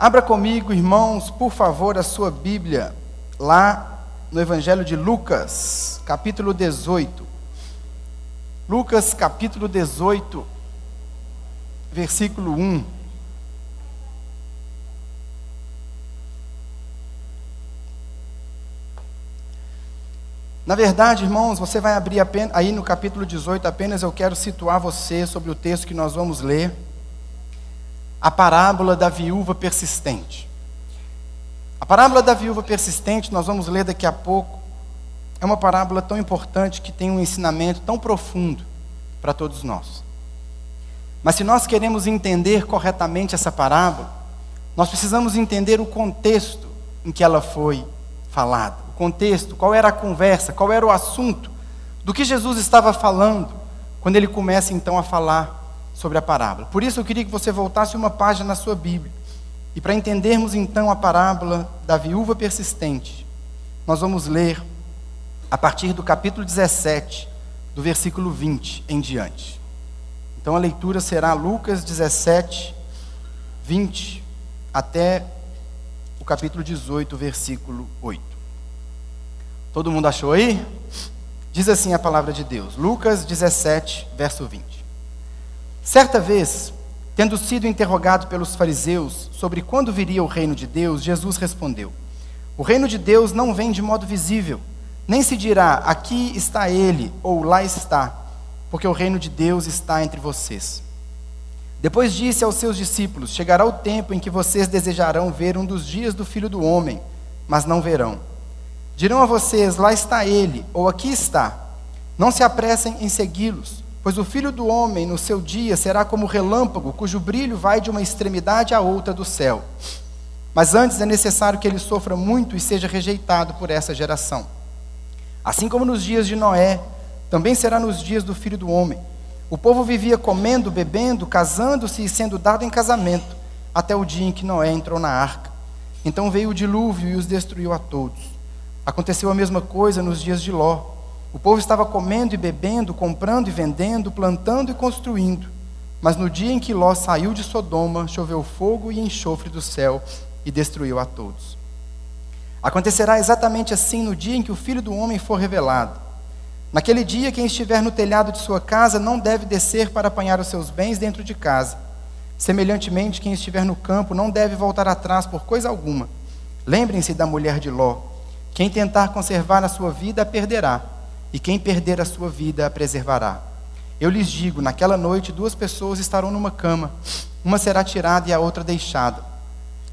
Abra comigo, irmãos, por favor, a sua Bíblia, lá no Evangelho de Lucas, capítulo 18. Lucas, capítulo 18, versículo 1. Na verdade, irmãos, você vai abrir apenas, aí no capítulo 18, apenas eu quero situar você sobre o texto que nós vamos ler a parábola da viúva persistente. A parábola da viúva persistente, nós vamos ler daqui a pouco, é uma parábola tão importante que tem um ensinamento tão profundo para todos nós. Mas se nós queremos entender corretamente essa parábola, nós precisamos entender o contexto em que ela foi falada. O contexto, qual era a conversa, qual era o assunto, do que Jesus estava falando, quando ele começa então a falar sobre a parábola. Por isso eu queria que você voltasse uma página na sua Bíblia. E para entendermos então a parábola da viúva persistente, nós vamos ler a partir do capítulo 17, do versículo 20 em diante. Então a leitura será Lucas 17, 20 até o capítulo 18, versículo 8. Todo mundo achou aí? Diz assim a palavra de Deus. Lucas 17, verso 20. Certa vez, tendo sido interrogado pelos fariseus sobre quando viria o reino de Deus, Jesus respondeu: O reino de Deus não vem de modo visível, nem se dirá aqui está ele ou lá está, porque o reino de Deus está entre vocês. Depois disse aos seus discípulos: Chegará o tempo em que vocês desejarão ver um dos dias do filho do homem, mas não verão. Dirão a vocês: Lá está ele, ou aqui está. Não se apressem em segui-los Pois o filho do homem, no seu dia, será como relâmpago, cujo brilho vai de uma extremidade à outra do céu. Mas antes é necessário que ele sofra muito e seja rejeitado por essa geração. Assim como nos dias de Noé, também será nos dias do filho do homem. O povo vivia comendo, bebendo, casando-se e sendo dado em casamento, até o dia em que Noé entrou na arca. Então veio o dilúvio e os destruiu a todos. Aconteceu a mesma coisa nos dias de Ló. O povo estava comendo e bebendo, comprando e vendendo, plantando e construindo. Mas no dia em que Ló saiu de Sodoma, choveu fogo e enxofre do céu e destruiu a todos. Acontecerá exatamente assim no dia em que o Filho do Homem for revelado. Naquele dia, quem estiver no telhado de sua casa não deve descer para apanhar os seus bens dentro de casa. Semelhantemente, quem estiver no campo não deve voltar atrás por coisa alguma. Lembrem-se da mulher de Ló. Quem tentar conservar a sua vida a perderá e quem perder a sua vida a preservará. Eu lhes digo: naquela noite duas pessoas estarão numa cama, uma será tirada e a outra deixada.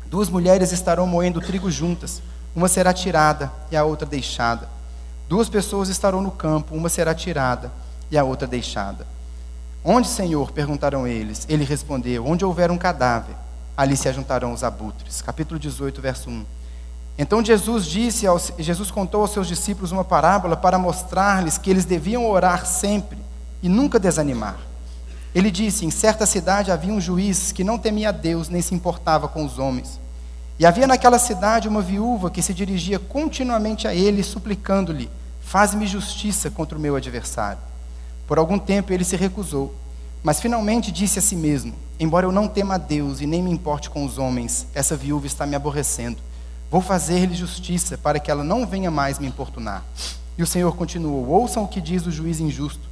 Duas mulheres estarão moendo trigo juntas, uma será tirada e a outra deixada. Duas pessoas estarão no campo, uma será tirada e a outra deixada. Onde, Senhor? perguntaram eles. Ele respondeu: Onde houver um cadáver, ali se ajuntarão os abutres. Capítulo 18, verso 1. Então Jesus disse, aos, Jesus contou aos seus discípulos uma parábola para mostrar-lhes que eles deviam orar sempre e nunca desanimar. Ele disse: Em certa cidade havia um juiz que não temia a Deus nem se importava com os homens. E havia naquela cidade uma viúva que se dirigia continuamente a ele, suplicando-lhe: Faz-me justiça contra o meu adversário. Por algum tempo ele se recusou, mas finalmente disse a si mesmo: Embora eu não tema a Deus e nem me importe com os homens, essa viúva está me aborrecendo. Vou fazer-lhe justiça, para que ela não venha mais me importunar. E o Senhor continuou: Ouçam o que diz o juiz injusto.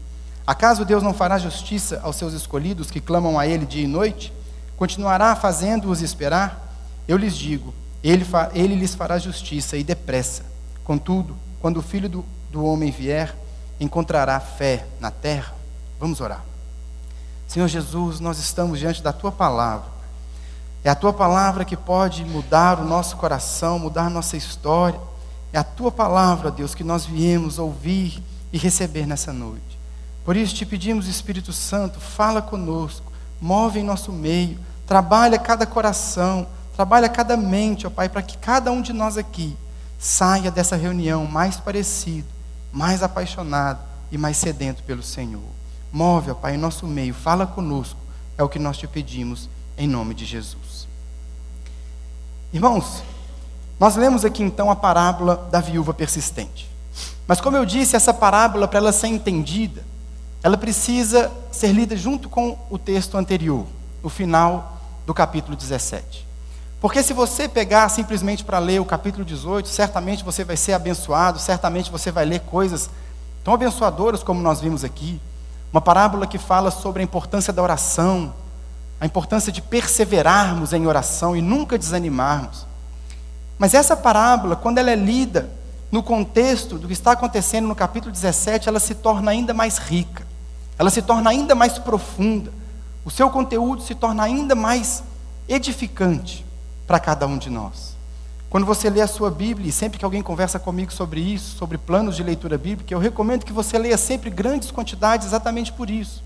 Acaso Deus não fará justiça aos seus escolhidos que clamam a Ele dia e noite? Continuará fazendo-os esperar? Eu lhes digo: ele, ele, lhes fará justiça e depressa. Contudo, quando o filho do, do homem vier, encontrará fé na terra? Vamos orar. Senhor Jesus, nós estamos diante da tua palavra. É a tua palavra que pode mudar o nosso coração, mudar nossa história. É a tua palavra, Deus, que nós viemos ouvir e receber nessa noite. Por isso te pedimos, Espírito Santo, fala conosco, move em nosso meio, trabalha cada coração, trabalha cada mente, ó Pai, para que cada um de nós aqui saia dessa reunião mais parecido, mais apaixonado e mais sedento pelo Senhor. Move, ó Pai, em nosso meio, fala conosco, é o que nós te pedimos, em nome de Jesus. Irmãos, nós lemos aqui então a parábola da viúva persistente. Mas como eu disse, essa parábola, para ela ser entendida, ela precisa ser lida junto com o texto anterior, o final do capítulo 17. Porque se você pegar simplesmente para ler o capítulo 18, certamente você vai ser abençoado, certamente você vai ler coisas tão abençoadoras como nós vimos aqui. Uma parábola que fala sobre a importância da oração, a importância de perseverarmos em oração e nunca desanimarmos. Mas essa parábola, quando ela é lida no contexto do que está acontecendo no capítulo 17, ela se torna ainda mais rica, ela se torna ainda mais profunda, o seu conteúdo se torna ainda mais edificante para cada um de nós. Quando você lê a sua Bíblia, e sempre que alguém conversa comigo sobre isso, sobre planos de leitura bíblica, eu recomendo que você leia sempre grandes quantidades exatamente por isso.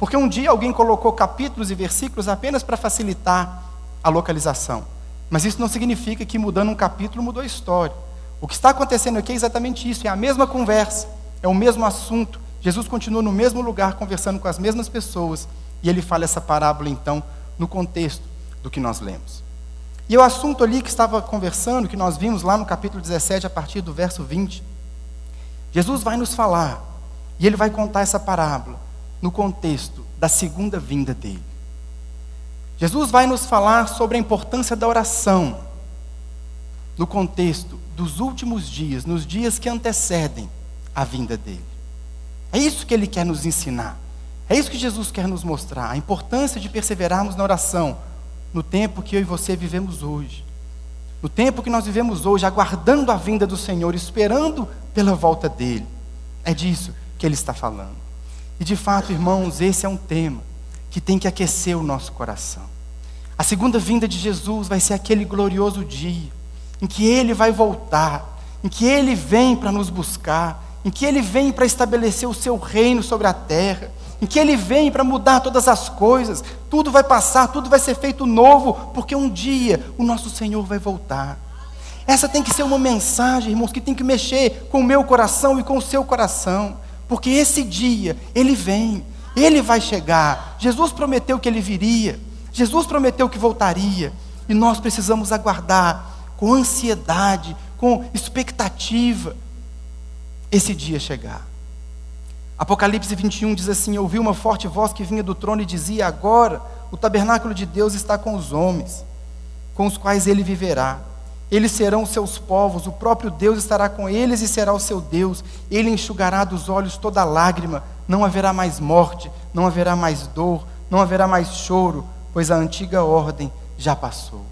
Porque um dia alguém colocou capítulos e versículos apenas para facilitar a localização. Mas isso não significa que mudando um capítulo mudou a história. O que está acontecendo aqui é exatamente isso, é a mesma conversa, é o mesmo assunto. Jesus continua no mesmo lugar conversando com as mesmas pessoas, e ele fala essa parábola então no contexto do que nós lemos. E o assunto ali que estava conversando, que nós vimos lá no capítulo 17, a partir do verso 20, Jesus vai nos falar, e ele vai contar essa parábola no contexto da segunda vinda dele. Jesus vai nos falar sobre a importância da oração no contexto dos últimos dias, nos dias que antecedem a vinda dele. É isso que ele quer nos ensinar. É isso que Jesus quer nos mostrar, a importância de perseverarmos na oração no tempo que eu e você vivemos hoje. No tempo que nós vivemos hoje, aguardando a vinda do Senhor, esperando pela volta dele. É disso que ele está falando. E de fato, irmãos, esse é um tema que tem que aquecer o nosso coração. A segunda vinda de Jesus vai ser aquele glorioso dia em que ele vai voltar, em que ele vem para nos buscar, em que ele vem para estabelecer o seu reino sobre a terra, em que Ele vem para mudar todas as coisas, tudo vai passar, tudo vai ser feito novo, porque um dia o nosso Senhor vai voltar. Essa tem que ser uma mensagem, irmãos, que tem que mexer com o meu coração e com o seu coração, porque esse dia, Ele vem, Ele vai chegar. Jesus prometeu que Ele viria, Jesus prometeu que voltaria, e nós precisamos aguardar com ansiedade, com expectativa, esse dia chegar. Apocalipse 21 diz assim: Ouvi uma forte voz que vinha do trono e dizia: Agora o tabernáculo de Deus está com os homens, com os quais ele viverá. Eles serão seus povos, o próprio Deus estará com eles e será o seu Deus. Ele enxugará dos olhos toda lágrima, não haverá mais morte, não haverá mais dor, não haverá mais choro, pois a antiga ordem já passou.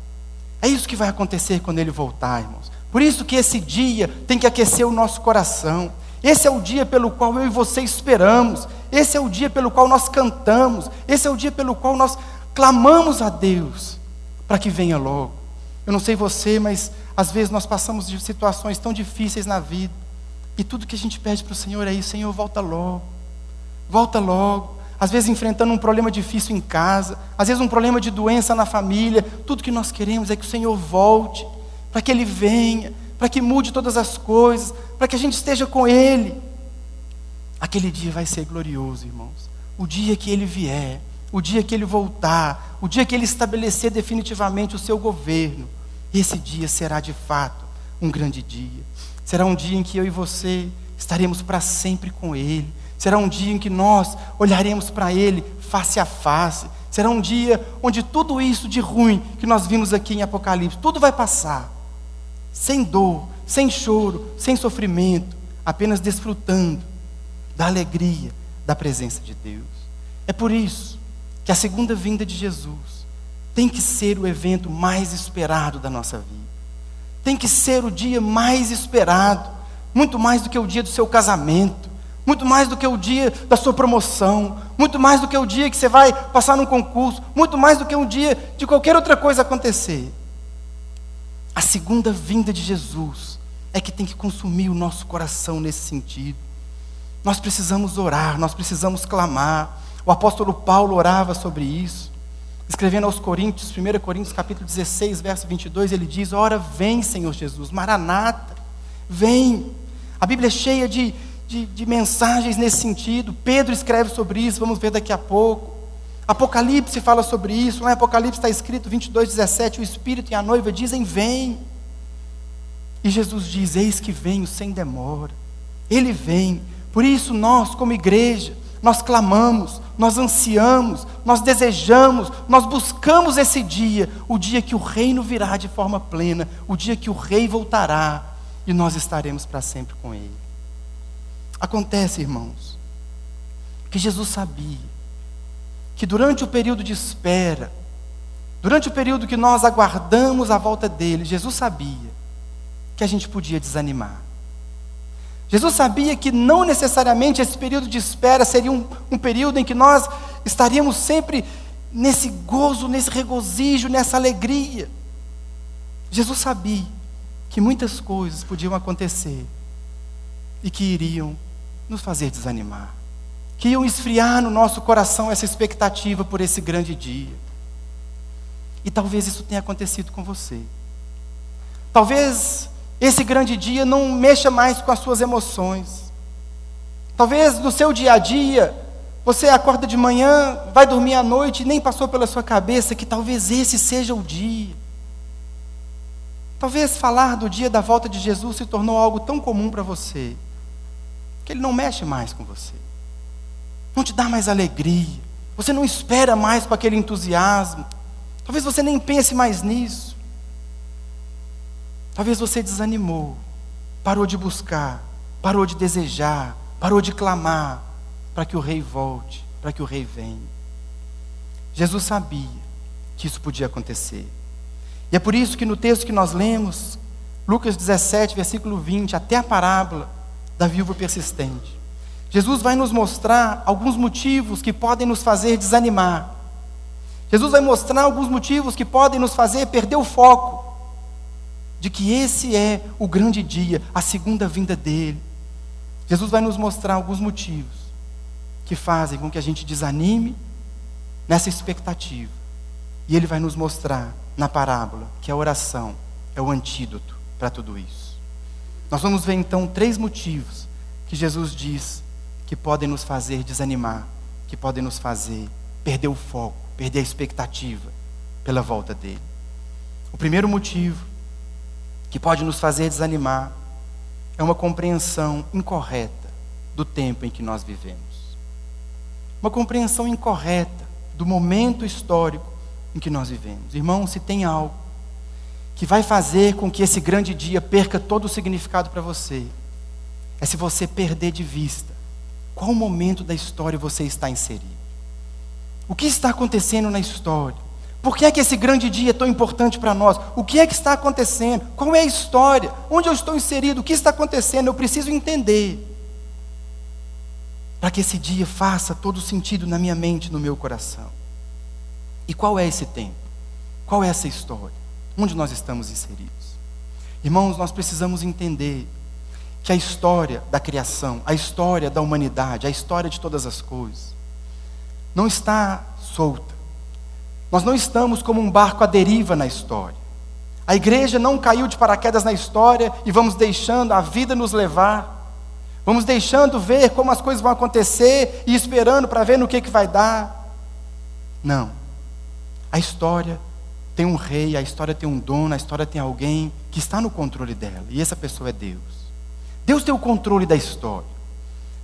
É isso que vai acontecer quando ele voltar, irmãos. Por isso que esse dia tem que aquecer o nosso coração. Esse é o dia pelo qual eu e você esperamos. Esse é o dia pelo qual nós cantamos. Esse é o dia pelo qual nós clamamos a Deus para que venha logo. Eu não sei você, mas às vezes nós passamos de situações tão difíceis na vida. E tudo que a gente pede para o Senhor é isso: Senhor, volta logo. Volta logo. Às vezes enfrentando um problema difícil em casa, às vezes um problema de doença na família. Tudo que nós queremos é que o Senhor volte, para que Ele venha, para que mude todas as coisas, para que a gente esteja com Ele. Aquele dia vai ser glorioso, irmãos. O dia que Ele vier, o dia que Ele voltar, o dia que Ele estabelecer definitivamente o seu governo, esse dia será de fato um grande dia. Será um dia em que eu e você estaremos para sempre com Ele. Será um dia em que nós olharemos para Ele face a face. Será um dia onde tudo isso de ruim que nós vimos aqui em Apocalipse, tudo vai passar sem dor, sem choro, sem sofrimento, apenas desfrutando da alegria da presença de Deus. É por isso que a segunda vinda de Jesus tem que ser o evento mais esperado da nossa vida. Tem que ser o dia mais esperado, muito mais do que o dia do seu casamento, muito mais do que o dia da sua promoção, muito mais do que o dia que você vai passar num concurso, muito mais do que um dia de qualquer outra coisa acontecer. A segunda vinda de Jesus é que tem que consumir o nosso coração nesse sentido. Nós precisamos orar, nós precisamos clamar. O apóstolo Paulo orava sobre isso. Escrevendo aos Coríntios, 1 Coríntios capítulo 16, verso 22, ele diz: Ora, vem, Senhor Jesus, Maranata, vem. A Bíblia é cheia de, de, de mensagens nesse sentido. Pedro escreve sobre isso, vamos ver daqui a pouco. Apocalipse fala sobre isso, lá em Apocalipse está escrito 22, 17: o Espírito e a noiva dizem: Vem. E Jesus diz: Eis que venho sem demora. Ele vem. Por isso, nós, como igreja, nós clamamos, nós ansiamos, nós desejamos, nós buscamos esse dia, o dia que o reino virá de forma plena, o dia que o rei voltará e nós estaremos para sempre com ele. Acontece, irmãos, que Jesus sabia que durante o período de espera, durante o período que nós aguardamos a volta dele, Jesus sabia que a gente podia desanimar. Jesus sabia que não necessariamente esse período de espera seria um, um período em que nós estaríamos sempre nesse gozo, nesse regozijo, nessa alegria. Jesus sabia que muitas coisas podiam acontecer e que iriam nos fazer desanimar, que iam esfriar no nosso coração essa expectativa por esse grande dia. E talvez isso tenha acontecido com você. Talvez esse grande dia não mexa mais com as suas emoções. Talvez no seu dia a dia, você acorda de manhã, vai dormir à noite e nem passou pela sua cabeça que talvez esse seja o dia. Talvez falar do dia da volta de Jesus se tornou algo tão comum para você, que ele não mexe mais com você, não te dá mais alegria, você não espera mais com aquele entusiasmo, talvez você nem pense mais nisso. Talvez você desanimou, parou de buscar, parou de desejar, parou de clamar para que o rei volte, para que o rei venha. Jesus sabia que isso podia acontecer. E é por isso que no texto que nós lemos, Lucas 17, versículo 20, até a parábola da viúva persistente, Jesus vai nos mostrar alguns motivos que podem nos fazer desanimar. Jesus vai mostrar alguns motivos que podem nos fazer perder o foco de que esse é o grande dia, a segunda vinda dele. Jesus vai nos mostrar alguns motivos que fazem com que a gente desanime nessa expectativa. E ele vai nos mostrar na parábola que a oração é o antídoto para tudo isso. Nós vamos ver então três motivos que Jesus diz que podem nos fazer desanimar, que podem nos fazer perder o foco, perder a expectativa pela volta dele. O primeiro motivo que pode nos fazer desanimar é uma compreensão incorreta do tempo em que nós vivemos. Uma compreensão incorreta do momento histórico em que nós vivemos. Irmão, se tem algo que vai fazer com que esse grande dia perca todo o significado para você, é se você perder de vista qual momento da história você está inserido. O que está acontecendo na história? Por que é que esse grande dia é tão importante para nós? O que é que está acontecendo? Qual é a história? Onde eu estou inserido? O que está acontecendo? Eu preciso entender. Para que esse dia faça todo sentido na minha mente, no meu coração. E qual é esse tempo? Qual é essa história? Onde nós estamos inseridos? Irmãos, nós precisamos entender que a história da criação, a história da humanidade, a história de todas as coisas, não está solta nós não estamos como um barco à deriva na história. A igreja não caiu de paraquedas na história e vamos deixando a vida nos levar. Vamos deixando ver como as coisas vão acontecer e esperando para ver no que, que vai dar. Não. A história tem um rei, a história tem um dono, a história tem alguém que está no controle dela. E essa pessoa é Deus. Deus tem o controle da história.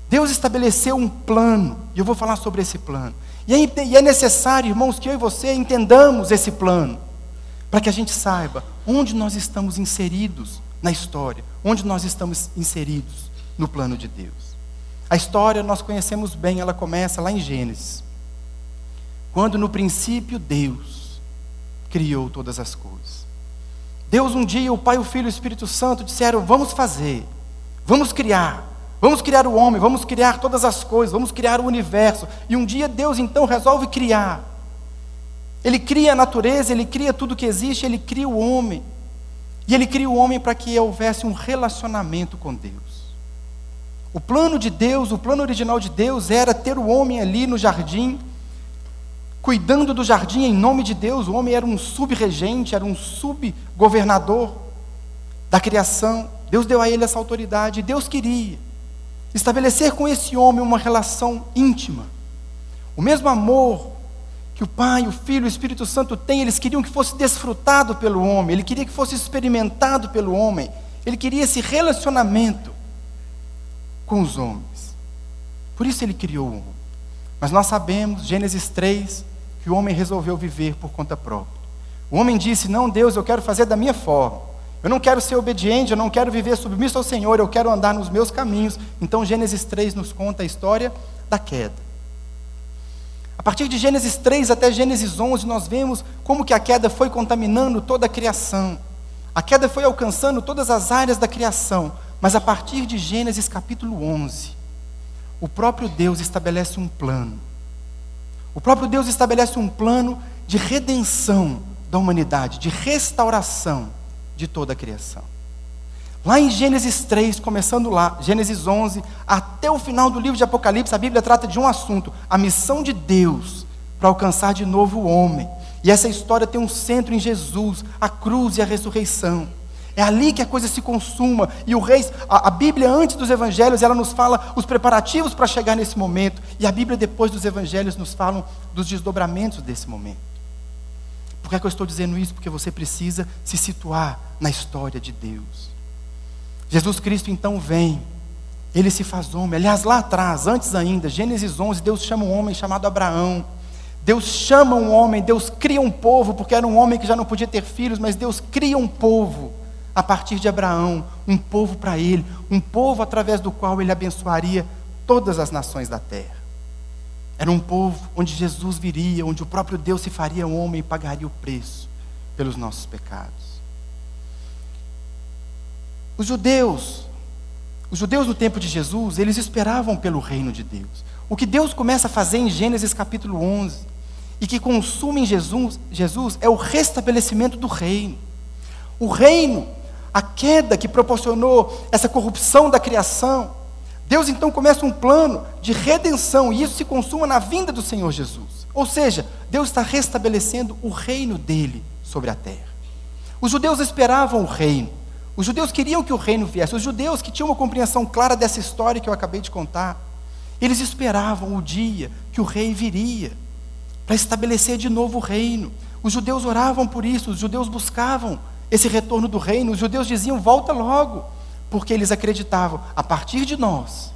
Deus estabeleceu um plano, e eu vou falar sobre esse plano. E é, e é necessário, irmãos, que eu e você entendamos esse plano, para que a gente saiba onde nós estamos inseridos na história, onde nós estamos inseridos no plano de Deus. A história nós conhecemos bem, ela começa lá em Gênesis. Quando no princípio Deus criou todas as coisas. Deus um dia, o Pai, o Filho e o Espírito Santo disseram: "Vamos fazer. Vamos criar. Vamos criar o homem, vamos criar todas as coisas, vamos criar o universo. E um dia Deus então resolve criar. Ele cria a natureza, ele cria tudo que existe, ele cria o homem. E ele cria o homem para que houvesse um relacionamento com Deus. O plano de Deus, o plano original de Deus era ter o homem ali no jardim, cuidando do jardim em nome de Deus. O homem era um subregente, era um subgovernador da criação. Deus deu a ele essa autoridade. Deus queria estabelecer com esse homem uma relação íntima. O mesmo amor que o Pai, o Filho e o Espírito Santo têm, eles queriam que fosse desfrutado pelo homem, ele queria que fosse experimentado pelo homem, ele queria esse relacionamento com os homens. Por isso ele criou o homem. Mas nós sabemos, Gênesis 3, que o homem resolveu viver por conta própria. O homem disse: Não, Deus, eu quero fazer da minha forma. Eu não quero ser obediente, eu não quero viver submisso ao Senhor, eu quero andar nos meus caminhos. Então, Gênesis 3 nos conta a história da queda. A partir de Gênesis 3 até Gênesis 11, nós vemos como que a queda foi contaminando toda a criação. A queda foi alcançando todas as áreas da criação. Mas a partir de Gênesis capítulo 11, o próprio Deus estabelece um plano. O próprio Deus estabelece um plano de redenção da humanidade, de restauração de toda a criação. Lá em Gênesis 3, começando lá, Gênesis 11, até o final do livro de Apocalipse, a Bíblia trata de um assunto: a missão de Deus para alcançar de novo o homem. E essa história tem um centro em Jesus, a cruz e a ressurreição. É ali que a coisa se consuma. E o rei, a, a, Bíblia antes dos evangelhos, ela nos fala os preparativos para chegar nesse momento. E a Bíblia depois dos evangelhos nos fala dos desdobramentos desse momento. Por que, é que eu estou dizendo isso? Porque você precisa se situar na história de Deus. Jesus Cristo então vem, ele se faz homem. Aliás, lá atrás, antes ainda, Gênesis 11, Deus chama um homem chamado Abraão. Deus chama um homem, Deus cria um povo, porque era um homem que já não podia ter filhos, mas Deus cria um povo a partir de Abraão, um povo para ele, um povo através do qual ele abençoaria todas as nações da terra. Era um povo onde Jesus viria, onde o próprio Deus se faria homem e pagaria o preço pelos nossos pecados. Os judeus, os judeus no tempo de Jesus, eles esperavam pelo reino de Deus. O que Deus começa a fazer em Gênesis capítulo 11 e que consuma em Jesus, Jesus é o restabelecimento do reino. O reino a queda que proporcionou essa corrupção da criação, Deus então começa um plano de redenção, e isso se consuma na vinda do Senhor Jesus. Ou seja, Deus está restabelecendo o reino dele sobre a terra. Os judeus esperavam o reino, os judeus queriam que o reino viesse, os judeus que tinham uma compreensão clara dessa história que eu acabei de contar, eles esperavam o dia que o rei viria para estabelecer de novo o reino. Os judeus oravam por isso, os judeus buscavam esse retorno do reino, os judeus diziam: volta logo, porque eles acreditavam, a partir de nós,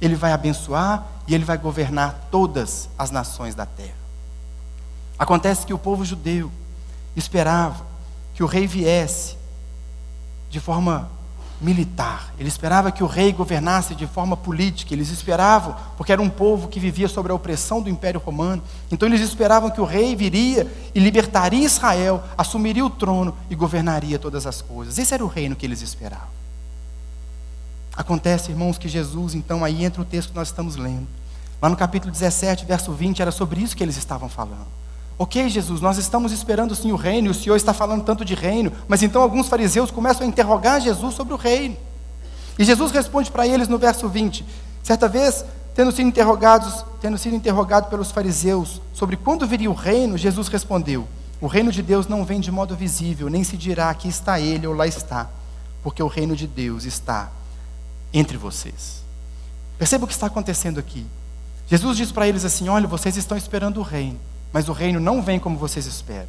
ele vai abençoar e ele vai governar todas as nações da terra. Acontece que o povo judeu esperava que o rei viesse de forma militar. Ele esperava que o rei governasse de forma política. Eles esperavam, porque era um povo que vivia sob a opressão do Império Romano. Então eles esperavam que o rei viria e libertaria Israel, assumiria o trono e governaria todas as coisas. Esse era o reino que eles esperavam. Acontece, irmãos, que Jesus, então, aí entra o texto que nós estamos lendo. Lá no capítulo 17, verso 20, era sobre isso que eles estavam falando. Ok, Jesus, nós estamos esperando sim o reino, o Senhor está falando tanto de reino, mas então alguns fariseus começam a interrogar Jesus sobre o reino. E Jesus responde para eles no verso 20: certa vez, tendo sido interrogados, tendo sido interrogado pelos fariseus sobre quando viria o reino, Jesus respondeu: O reino de Deus não vem de modo visível, nem se dirá aqui está ele ou lá está, porque o reino de Deus está entre vocês. Perceba o que está acontecendo aqui. Jesus diz para eles assim: Olha, vocês estão esperando o reino mas o reino não vem como vocês esperam.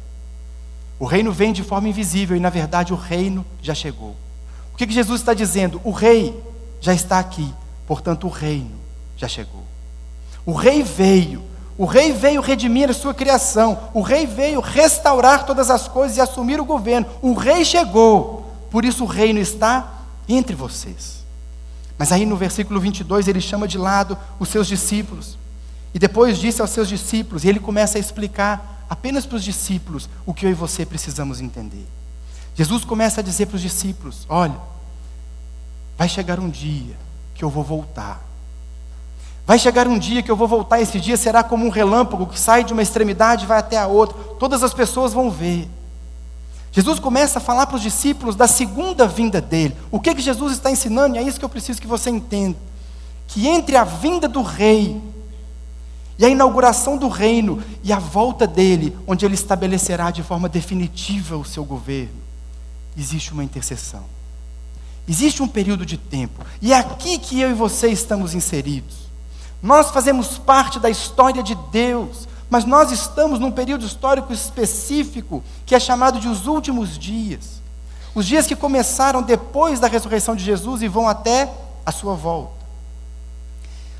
O reino vem de forma invisível e, na verdade, o reino já chegou. O que, que Jesus está dizendo? O rei já está aqui, portanto, o reino já chegou. O rei veio, o rei veio redimir a sua criação, o rei veio restaurar todas as coisas e assumir o governo. O rei chegou, por isso o reino está entre vocês. Mas aí no versículo 22 ele chama de lado os seus discípulos. E depois disse aos seus discípulos, e ele começa a explicar apenas para os discípulos o que eu e você precisamos entender. Jesus começa a dizer para os discípulos: Olha, vai chegar um dia que eu vou voltar. Vai chegar um dia que eu vou voltar, esse dia será como um relâmpago que sai de uma extremidade e vai até a outra. Todas as pessoas vão ver. Jesus começa a falar para os discípulos da segunda vinda dele. O que, que Jesus está ensinando? E é isso que eu preciso que você entenda. Que entre a vinda do rei e a inauguração do reino e a volta dele, onde ele estabelecerá de forma definitiva o seu governo, existe uma intercessão. Existe um período de tempo. E é aqui que eu e você estamos inseridos. Nós fazemos parte da história de Deus, mas nós estamos num período histórico específico que é chamado de os últimos dias. Os dias que começaram depois da ressurreição de Jesus e vão até a sua volta.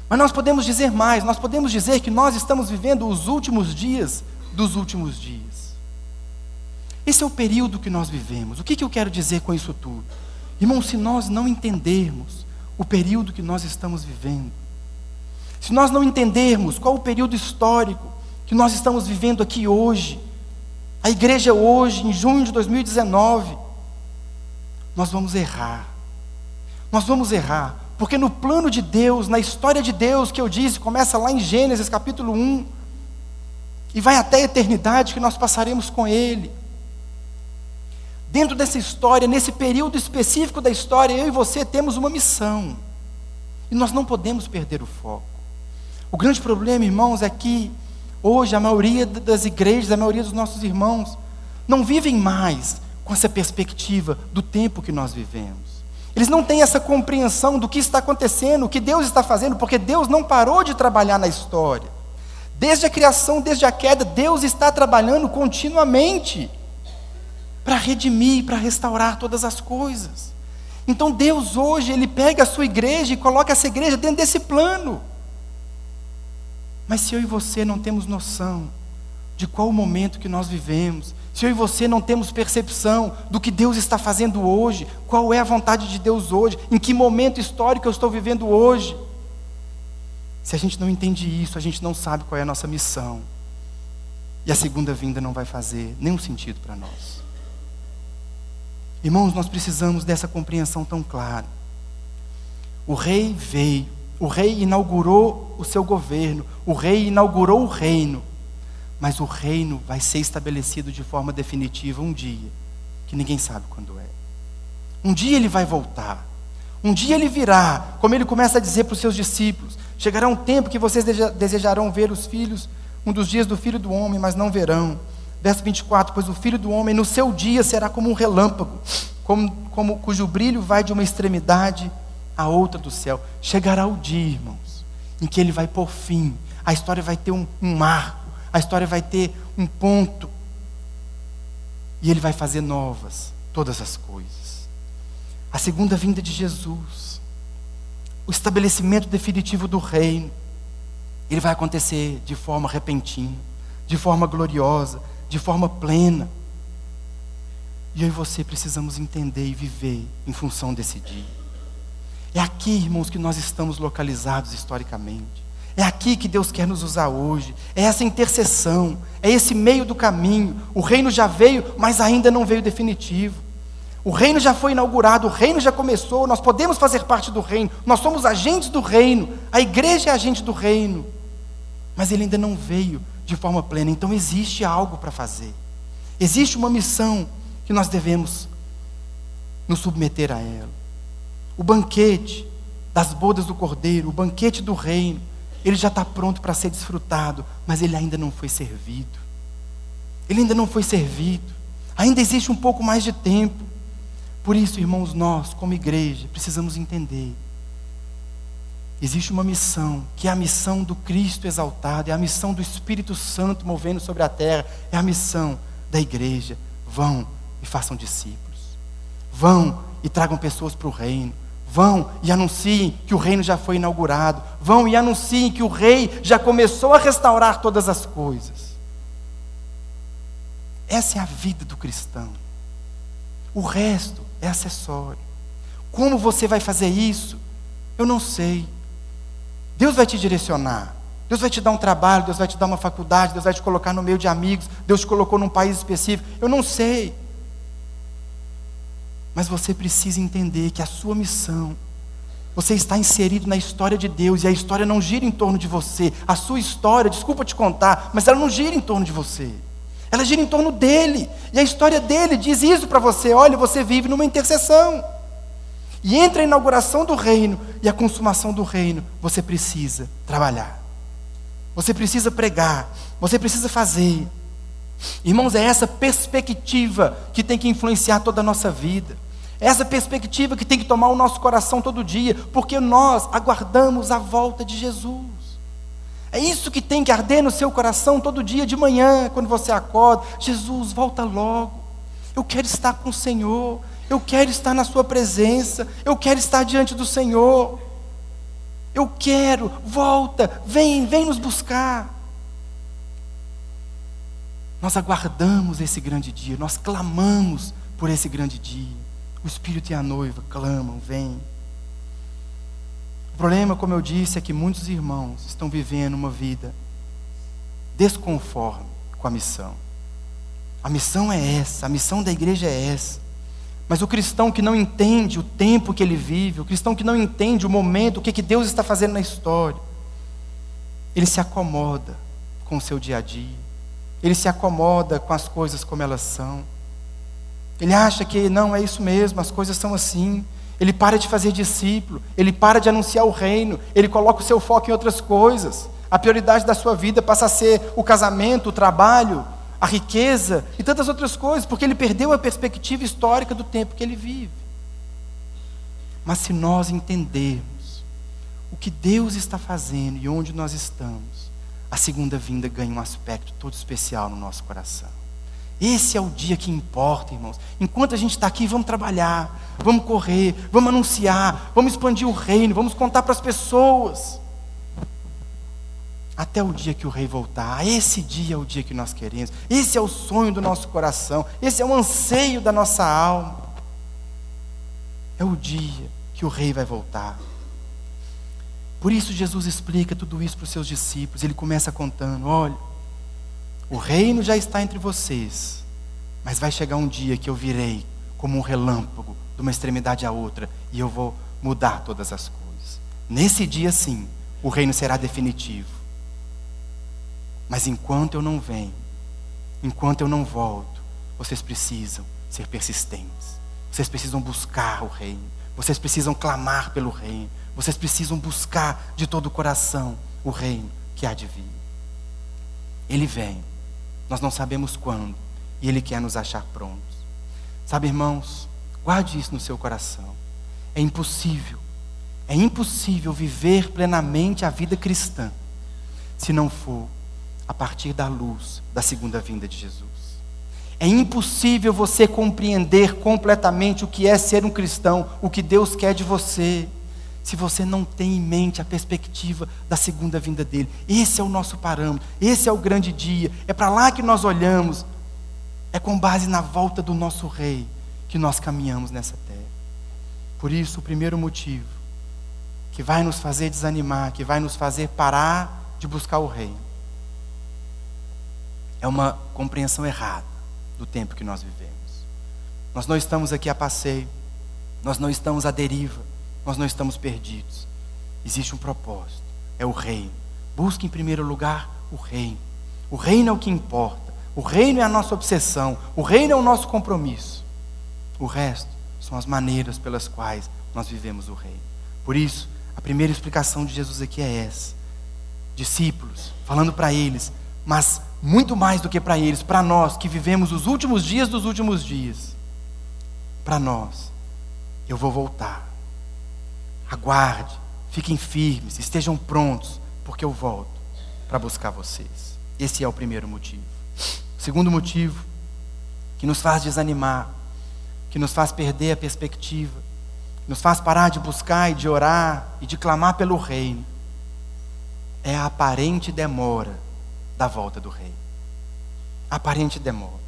Mas nós podemos dizer mais, nós podemos dizer que nós estamos vivendo os últimos dias dos últimos dias. Esse é o período que nós vivemos. O que, que eu quero dizer com isso tudo? Irmão, se nós não entendermos o período que nós estamos vivendo, se nós não entendermos qual o período histórico que nós estamos vivendo aqui hoje, a igreja hoje, em junho de 2019, nós vamos errar. Nós vamos errar, porque no plano de Deus, na história de Deus que eu disse, começa lá em Gênesis capítulo 1, e vai até a eternidade que nós passaremos com Ele. Dentro dessa história, nesse período específico da história, eu e você temos uma missão. E nós não podemos perder o foco. O grande problema, irmãos, é que hoje a maioria das igrejas, a maioria dos nossos irmãos, não vivem mais com essa perspectiva do tempo que nós vivemos. Eles não têm essa compreensão do que está acontecendo, o que Deus está fazendo, porque Deus não parou de trabalhar na história. Desde a criação, desde a queda, Deus está trabalhando continuamente para redimir, para restaurar todas as coisas. Então Deus hoje, Ele pega a sua igreja e coloca essa igreja dentro desse plano. Mas se eu e você não temos noção de qual o momento que nós vivemos, se eu e você não temos percepção do que Deus está fazendo hoje, qual é a vontade de Deus hoje, em que momento histórico eu estou vivendo hoje, se a gente não entende isso, a gente não sabe qual é a nossa missão. E a segunda vinda não vai fazer nenhum sentido para nós. Irmãos, nós precisamos dessa compreensão tão clara. O rei veio, o rei inaugurou o seu governo, o rei inaugurou o reino, mas o reino vai ser estabelecido de forma definitiva um dia, que ninguém sabe quando é. Um dia ele vai voltar, um dia ele virá, como ele começa a dizer para os seus discípulos: chegará um tempo que vocês desejarão ver os filhos, um dos dias do filho do homem, mas não verão Verso 24: Pois o filho do homem no seu dia será como um relâmpago, como, como, cujo brilho vai de uma extremidade à outra do céu. Chegará o dia, irmãos, em que ele vai por fim, a história vai ter um, um marco, a história vai ter um ponto, e ele vai fazer novas todas as coisas. A segunda vinda de Jesus, o estabelecimento definitivo do reino, ele vai acontecer de forma repentina, de forma gloriosa, de forma plena. E eu e você precisamos entender e viver em função desse dia. É aqui, irmãos, que nós estamos localizados historicamente. É aqui que Deus quer nos usar hoje. É essa intercessão, é esse meio do caminho. O reino já veio, mas ainda não veio definitivo. O reino já foi inaugurado, o reino já começou, nós podemos fazer parte do reino, nós somos agentes do reino, a igreja é agente do reino, mas ele ainda não veio de forma plena. Então existe algo para fazer. Existe uma missão que nós devemos nos submeter a ela. O banquete das bodas do Cordeiro, o banquete do reino, ele já está pronto para ser desfrutado, mas ele ainda não foi servido. Ele ainda não foi servido. Ainda existe um pouco mais de tempo. Por isso, irmãos, nós, como igreja, precisamos entender Existe uma missão, que é a missão do Cristo exaltado, é a missão do Espírito Santo movendo sobre a terra, é a missão da igreja. Vão e façam discípulos. Vão e tragam pessoas para o reino. Vão e anunciem que o reino já foi inaugurado. Vão e anunciem que o rei já começou a restaurar todas as coisas. Essa é a vida do cristão. O resto é acessório. Como você vai fazer isso? Eu não sei. Deus vai te direcionar. Deus vai te dar um trabalho, Deus vai te dar uma faculdade, Deus vai te colocar no meio de amigos, Deus te colocou num país específico. Eu não sei. Mas você precisa entender que a sua missão, você está inserido na história de Deus e a história não gira em torno de você. A sua história, desculpa te contar, mas ela não gira em torno de você. Ela gira em torno dele. E a história dele diz isso para você: olha, você vive numa intercessão. E entre a inauguração do reino e a consumação do reino, você precisa trabalhar. Você precisa pregar, você precisa fazer. Irmãos, é essa perspectiva que tem que influenciar toda a nossa vida. Essa perspectiva que tem que tomar o nosso coração todo dia, porque nós aguardamos a volta de Jesus. É isso que tem que arder no seu coração todo dia de manhã, quando você acorda. Jesus, volta logo. Eu quero estar com o Senhor. Eu quero estar na Sua presença, eu quero estar diante do Senhor. Eu quero, volta, vem, vem nos buscar. Nós aguardamos esse grande dia, nós clamamos por esse grande dia. O Espírito e a noiva clamam, vem. O problema, como eu disse, é que muitos irmãos estão vivendo uma vida desconforme com a missão. A missão é essa, a missão da igreja é essa. Mas o cristão que não entende o tempo que ele vive, o cristão que não entende o momento, o que, que Deus está fazendo na história, ele se acomoda com o seu dia a dia, ele se acomoda com as coisas como elas são. Ele acha que não é isso mesmo, as coisas são assim. Ele para de fazer discípulo, ele para de anunciar o reino, ele coloca o seu foco em outras coisas. A prioridade da sua vida passa a ser o casamento, o trabalho, a riqueza e tantas outras coisas, porque ele perdeu a perspectiva histórica do tempo que ele vive. Mas se nós entendermos o que Deus está fazendo e onde nós estamos, a segunda vinda ganha um aspecto todo especial no nosso coração. Esse é o dia que importa, irmãos. Enquanto a gente está aqui, vamos trabalhar, vamos correr, vamos anunciar, vamos expandir o reino, vamos contar para as pessoas. Até o dia que o rei voltar. Esse dia é o dia que nós queremos. Esse é o sonho do nosso coração. Esse é o anseio da nossa alma. É o dia que o rei vai voltar. Por isso Jesus explica tudo isso para os seus discípulos. Ele começa contando: olha o reino já está entre vocês, mas vai chegar um dia que eu virei como um relâmpago de uma extremidade à outra e eu vou mudar todas as coisas. Nesse dia, sim, o reino será definitivo. Mas enquanto eu não venho, enquanto eu não volto, vocês precisam ser persistentes. Vocês precisam buscar o reino. Vocês precisam clamar pelo reino. Vocês precisam buscar de todo o coração o reino que há de vir. Ele vem nós não sabemos quando, e Ele quer nos achar prontos. Sabe, irmãos, guarde isso no seu coração. É impossível, é impossível viver plenamente a vida cristã se não for a partir da luz da segunda vinda de Jesus. É impossível você compreender completamente o que é ser um cristão, o que Deus quer de você se você não tem em mente a perspectiva da segunda vinda dele. Esse é o nosso parâmetro, esse é o grande dia, é para lá que nós olhamos, é com base na volta do nosso rei que nós caminhamos nessa terra. Por isso, o primeiro motivo que vai nos fazer desanimar, que vai nos fazer parar de buscar o rei, é uma compreensão errada do tempo que nós vivemos. Nós não estamos aqui a passeio, nós não estamos à deriva nós não estamos perdidos. Existe um propósito, é o reino. Busque em primeiro lugar o reino. O reino é o que importa. O reino é a nossa obsessão. O reino é o nosso compromisso. O resto são as maneiras pelas quais nós vivemos o reino. Por isso, a primeira explicação de Jesus aqui é essa. Discípulos, falando para eles, mas muito mais do que para eles, para nós que vivemos os últimos dias dos últimos dias. Para nós, eu vou voltar. Aguarde, fiquem firmes, estejam prontos, porque eu volto para buscar vocês. Esse é o primeiro motivo. O segundo motivo, que nos faz desanimar, que nos faz perder a perspectiva, que nos faz parar de buscar e de orar e de clamar pelo reino, é a aparente demora da volta do rei. Aparente demora.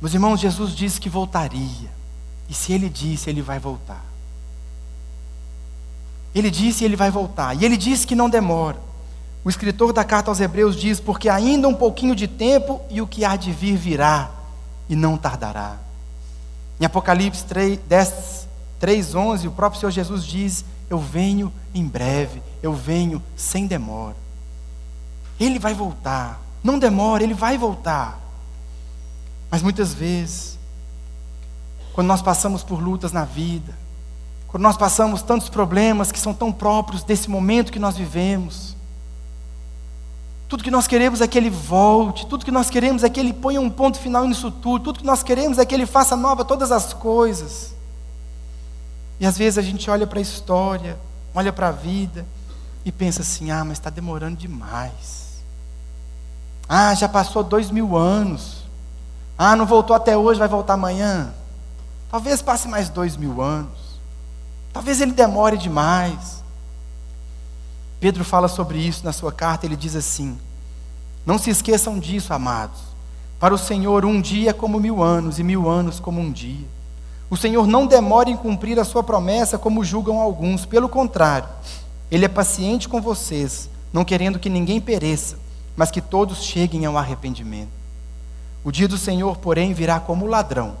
Meus irmãos, Jesus disse que voltaria. E se ele disse, ele vai voltar. Ele disse e ele vai voltar. E ele disse que não demora. O escritor da carta aos Hebreus diz: Porque ainda um pouquinho de tempo e o que há de vir virá, e não tardará. Em Apocalipse 3, 10, 3 11, o próprio Senhor Jesus diz: Eu venho em breve, eu venho sem demora. Ele vai voltar, não demora, ele vai voltar. Mas muitas vezes, quando nós passamos por lutas na vida, quando nós passamos tantos problemas que são tão próprios desse momento que nós vivemos. Tudo que nós queremos é que Ele volte, tudo que nós queremos é que Ele ponha um ponto final nisso tudo, tudo que nós queremos é que Ele faça nova todas as coisas. E às vezes a gente olha para a história, olha para a vida e pensa assim: ah, mas está demorando demais. Ah, já passou dois mil anos. Ah, não voltou até hoje, vai voltar amanhã. Talvez passe mais dois mil anos. Talvez ele demore demais. Pedro fala sobre isso na sua carta, ele diz assim: Não se esqueçam disso, amados. Para o Senhor, um dia é como mil anos, e mil anos como um dia. O Senhor não demora em cumprir a sua promessa, como julgam alguns. Pelo contrário, Ele é paciente com vocês, não querendo que ninguém pereça, mas que todos cheguem ao arrependimento. O dia do Senhor, porém, virá como ladrão.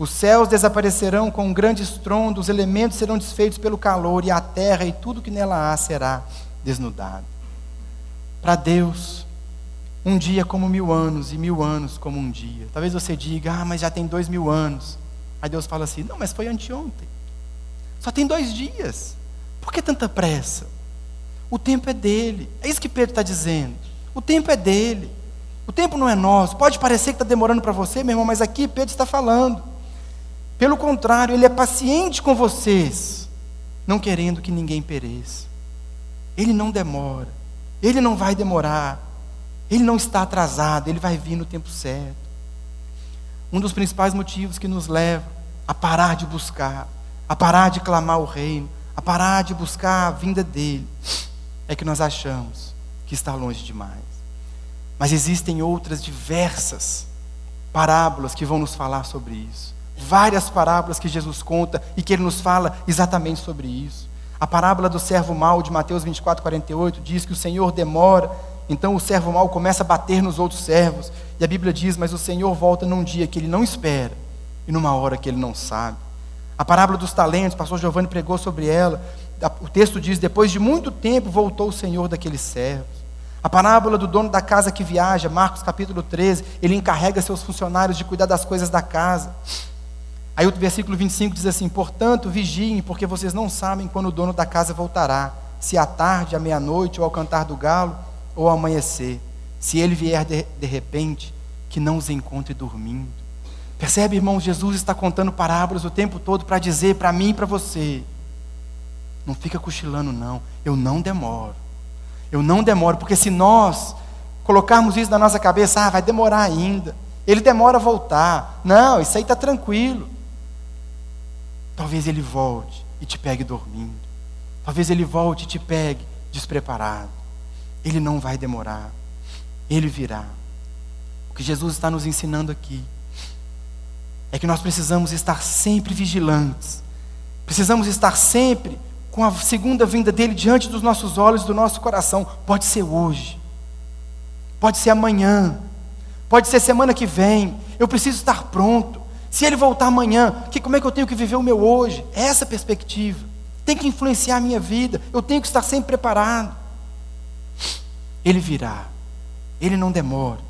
Os céus desaparecerão com um grande estrondo, os elementos serão desfeitos pelo calor, e a terra e tudo que nela há será desnudado. Para Deus, um dia como mil anos, e mil anos como um dia. Talvez você diga, ah, mas já tem dois mil anos. Aí Deus fala assim: não, mas foi anteontem. Só tem dois dias. Por que tanta pressa? O tempo é dele. É isso que Pedro está dizendo. O tempo é dele. O tempo não é nosso. Pode parecer que está demorando para você, meu irmão, mas aqui Pedro está falando. Pelo contrário, ele é paciente com vocês, não querendo que ninguém pereça. Ele não demora. Ele não vai demorar. Ele não está atrasado. Ele vai vir no tempo certo. Um dos principais motivos que nos leva a parar de buscar, a parar de clamar o reino, a parar de buscar a vinda dele, é que nós achamos que está longe demais. Mas existem outras diversas parábolas que vão nos falar sobre isso. Várias parábolas que Jesus conta e que ele nos fala exatamente sobre isso. A parábola do servo mau de Mateus 24, 48 diz que o Senhor demora então o servo mau começa a bater nos outros servos. E a Bíblia diz: Mas o Senhor volta num dia que ele não espera e numa hora que ele não sabe. A parábola dos talentos, pastor Giovanni pregou sobre ela. O texto diz: Depois de muito tempo voltou o Senhor daqueles servos. A parábola do dono da casa que viaja, Marcos capítulo 13, ele encarrega seus funcionários de cuidar das coisas da casa. Aí o versículo 25 diz assim: Portanto, vigiem, porque vocês não sabem quando o dono da casa voltará, se à tarde, à meia-noite ou ao cantar do galo ou ao amanhecer, se ele vier de, de repente, que não os encontre dormindo. Percebe, irmãos, Jesus está contando parábolas o tempo todo para dizer para mim e para você: não fica cochilando, não, eu não demoro. Eu não demoro, porque se nós colocarmos isso na nossa cabeça, ah, vai demorar ainda, ele demora a voltar. Não, isso aí está tranquilo. Talvez ele volte e te pegue dormindo. Talvez ele volte e te pegue despreparado. Ele não vai demorar. Ele virá. O que Jesus está nos ensinando aqui é que nós precisamos estar sempre vigilantes. Precisamos estar sempre com a segunda vinda dele diante dos nossos olhos, do nosso coração. Pode ser hoje. Pode ser amanhã. Pode ser semana que vem. Eu preciso estar pronto. Se ele voltar amanhã, que, como é que eu tenho que viver o meu hoje? É essa perspectiva. Tem que influenciar a minha vida. Eu tenho que estar sempre preparado. Ele virá, ele não demora,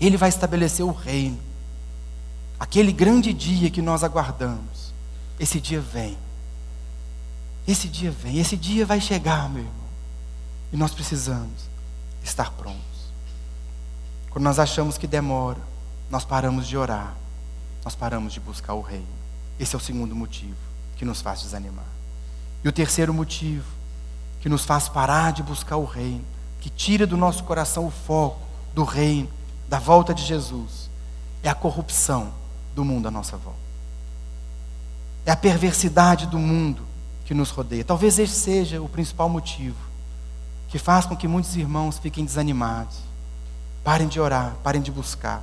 ele vai estabelecer o reino. Aquele grande dia que nós aguardamos, esse dia vem. Esse dia vem, esse dia vai chegar, meu irmão. E nós precisamos estar prontos. Quando nós achamos que demora, nós paramos de orar, nós paramos de buscar o reino. Esse é o segundo motivo que nos faz desanimar. E o terceiro motivo que nos faz parar de buscar o reino que tira do nosso coração o foco do reino, da volta de Jesus, é a corrupção do mundo à nossa volta. É a perversidade do mundo que nos rodeia. Talvez esse seja o principal motivo que faz com que muitos irmãos fiquem desanimados. Parem de orar, parem de buscar.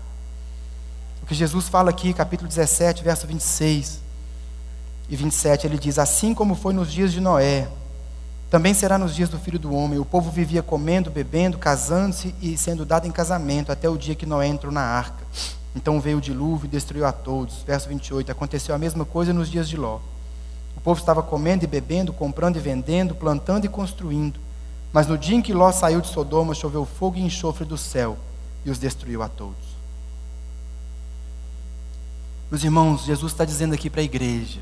O que Jesus fala aqui, capítulo 17, verso 26 e 27, ele diz: Assim como foi nos dias de Noé, também será nos dias do filho do homem. O povo vivia comendo, bebendo, casando-se e sendo dado em casamento, até o dia que Noé entrou na arca. Então veio o dilúvio e destruiu a todos. Verso 28. Aconteceu a mesma coisa nos dias de Ló. O povo estava comendo e bebendo, comprando e vendendo, plantando e construindo. Mas no dia em que Ló saiu de Sodoma, choveu fogo e enxofre do céu e os destruiu a todos. Meus irmãos, Jesus está dizendo aqui para a igreja,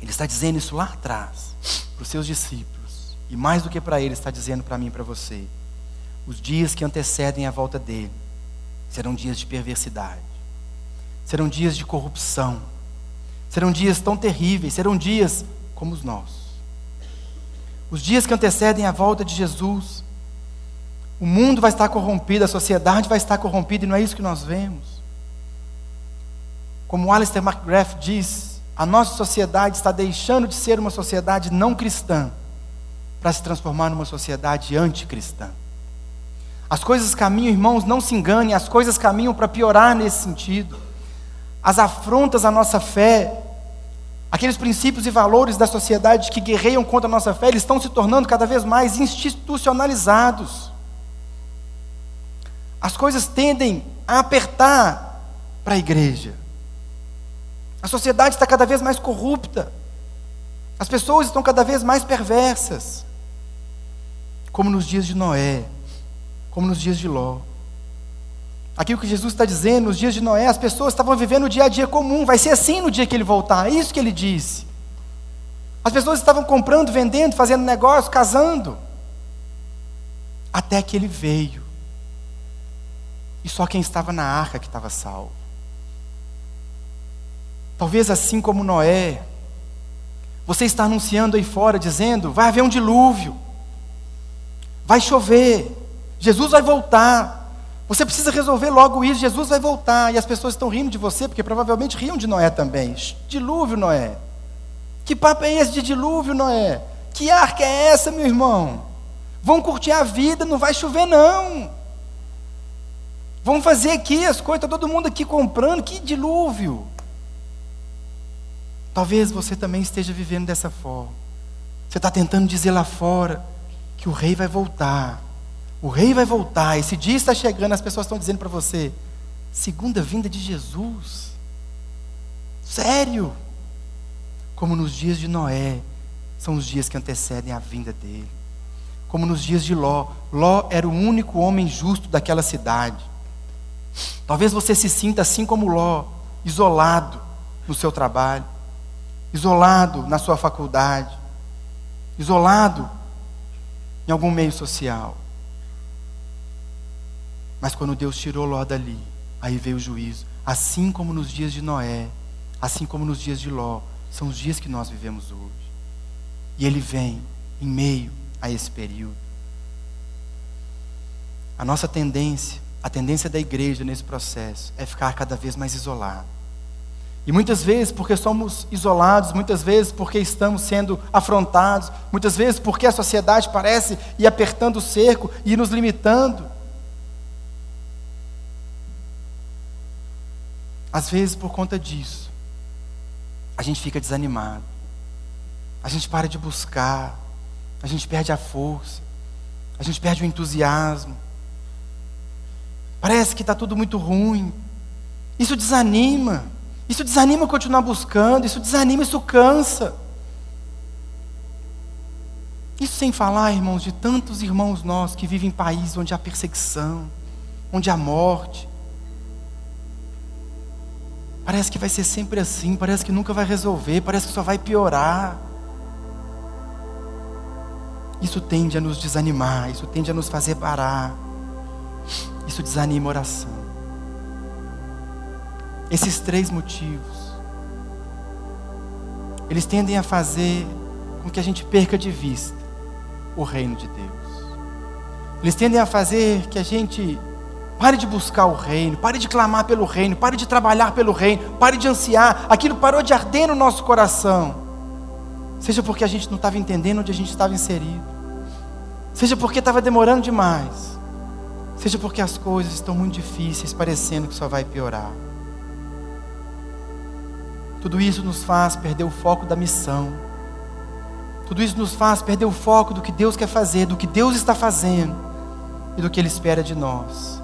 ele está dizendo isso lá atrás, para os seus discípulos. E mais do que para ele, está dizendo para mim e para você: os dias que antecedem a volta dele serão dias de perversidade, serão dias de corrupção, serão dias tão terríveis, serão dias como os nossos. Os dias que antecedem a volta de Jesus, o mundo vai estar corrompido, a sociedade vai estar corrompida, e não é isso que nós vemos. Como Alistair McGrath diz, a nossa sociedade está deixando de ser uma sociedade não cristã para se transformar numa sociedade anticristã. As coisas caminham, irmãos, não se enganem, as coisas caminham para piorar nesse sentido. As afrontas à nossa fé, aqueles princípios e valores da sociedade que guerreiam contra a nossa fé, eles estão se tornando cada vez mais institucionalizados. As coisas tendem a apertar para a igreja. A sociedade está cada vez mais corrupta. As pessoas estão cada vez mais perversas. Como nos dias de Noé como nos dias de Ló. Aquilo que Jesus está dizendo, nos dias de Noé, as pessoas estavam vivendo o dia a dia comum, vai ser assim no dia que ele voltar, é isso que ele disse. As pessoas estavam comprando, vendendo, fazendo negócio, casando, até que ele veio. E só quem estava na arca que estava salvo. Talvez assim como Noé, você está anunciando aí fora, dizendo: vai haver um dilúvio, vai chover, Jesus vai voltar. Você precisa resolver logo isso. Jesus vai voltar. E as pessoas estão rindo de você, porque provavelmente riam de Noé também. Dilúvio, Noé. Que papo é esse de dilúvio, Noé? Que arca é essa, meu irmão? Vão curtir a vida, não vai chover, não. Vão fazer aqui as coisas, tá todo mundo aqui comprando. Que dilúvio. Talvez você também esteja vivendo dessa forma. Você está tentando dizer lá fora que o rei vai voltar. O rei vai voltar, esse dia está chegando, as pessoas estão dizendo para você: segunda vinda de Jesus. Sério? Como nos dias de Noé, são os dias que antecedem a vinda dele. Como nos dias de Ló. Ló era o único homem justo daquela cidade. Talvez você se sinta assim como Ló, isolado no seu trabalho, isolado na sua faculdade, isolado em algum meio social. Mas quando Deus tirou Ló dali, aí veio o juízo. Assim como nos dias de Noé, assim como nos dias de Ló, são os dias que nós vivemos hoje. E ele vem em meio a esse período. A nossa tendência, a tendência da igreja nesse processo é ficar cada vez mais isolado. E muitas vezes porque somos isolados, muitas vezes porque estamos sendo afrontados, muitas vezes porque a sociedade parece ir apertando o cerco e nos limitando. Às vezes, por conta disso, a gente fica desanimado, a gente para de buscar, a gente perde a força, a gente perde o entusiasmo. Parece que está tudo muito ruim. Isso desanima. Isso desanima continuar buscando. Isso desanima, isso cansa. Isso sem falar, irmãos, de tantos irmãos nossos que vivem em países onde há perseguição, onde há morte, Parece que vai ser sempre assim, parece que nunca vai resolver, parece que só vai piorar. Isso tende a nos desanimar, isso tende a nos fazer parar. Isso desanima a oração. Esses três motivos, eles tendem a fazer com que a gente perca de vista o reino de Deus. Eles tendem a fazer que a gente Pare de buscar o reino, pare de clamar pelo reino, pare de trabalhar pelo reino, pare de ansiar. Aquilo parou de arder no nosso coração. Seja porque a gente não estava entendendo onde a gente estava inserido, seja porque estava demorando demais, seja porque as coisas estão muito difíceis, parecendo que só vai piorar. Tudo isso nos faz perder o foco da missão. Tudo isso nos faz perder o foco do que Deus quer fazer, do que Deus está fazendo e do que Ele espera de nós.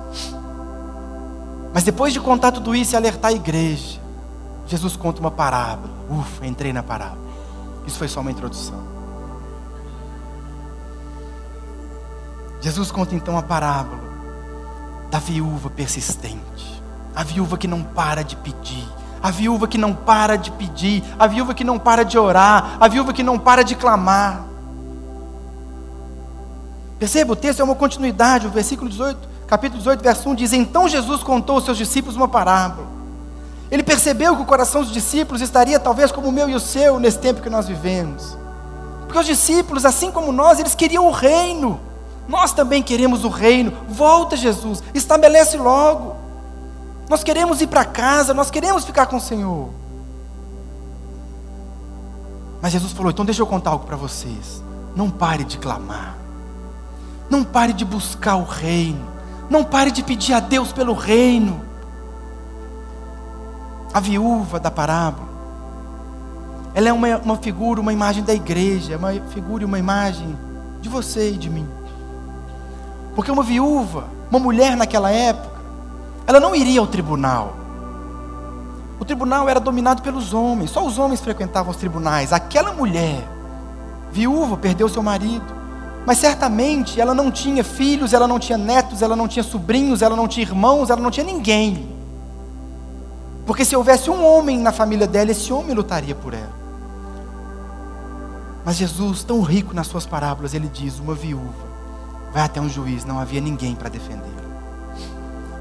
Mas depois de contar tudo isso e alertar a igreja, Jesus conta uma parábola. Ufa, entrei na parábola. Isso foi só uma introdução. Jesus conta então a parábola da viúva persistente, a viúva que não para de pedir, a viúva que não para de pedir, a viúva que não para de orar, a viúva que não para de clamar. Perceba, o texto é uma continuidade, o versículo 18 capítulo 18, verso 1 diz: Então Jesus contou aos seus discípulos uma parábola. Ele percebeu que o coração dos discípulos estaria talvez como o meu e o seu nesse tempo que nós vivemos. Porque os discípulos, assim como nós, eles queriam o reino. Nós também queremos o reino. Volta, Jesus, estabelece logo. Nós queremos ir para casa, nós queremos ficar com o Senhor. Mas Jesus falou: então deixa eu contar algo para vocês. não pare de clamar. Não pare de buscar o reino. Não pare de pedir a Deus pelo reino. A viúva da parábola, ela é uma, uma figura, uma imagem da igreja, uma figura e uma imagem de você e de mim. Porque uma viúva, uma mulher naquela época, ela não iria ao tribunal. O tribunal era dominado pelos homens, só os homens frequentavam os tribunais. Aquela mulher, viúva, perdeu seu marido, mas certamente ela não tinha filhos, ela não tinha netos, ela não tinha sobrinhos, ela não tinha irmãos, ela não tinha ninguém. Porque se houvesse um homem na família dela, esse homem lutaria por ela. Mas Jesus, tão rico nas suas parábolas, ele diz: uma viúva vai até um juiz, não havia ninguém para defendê-la.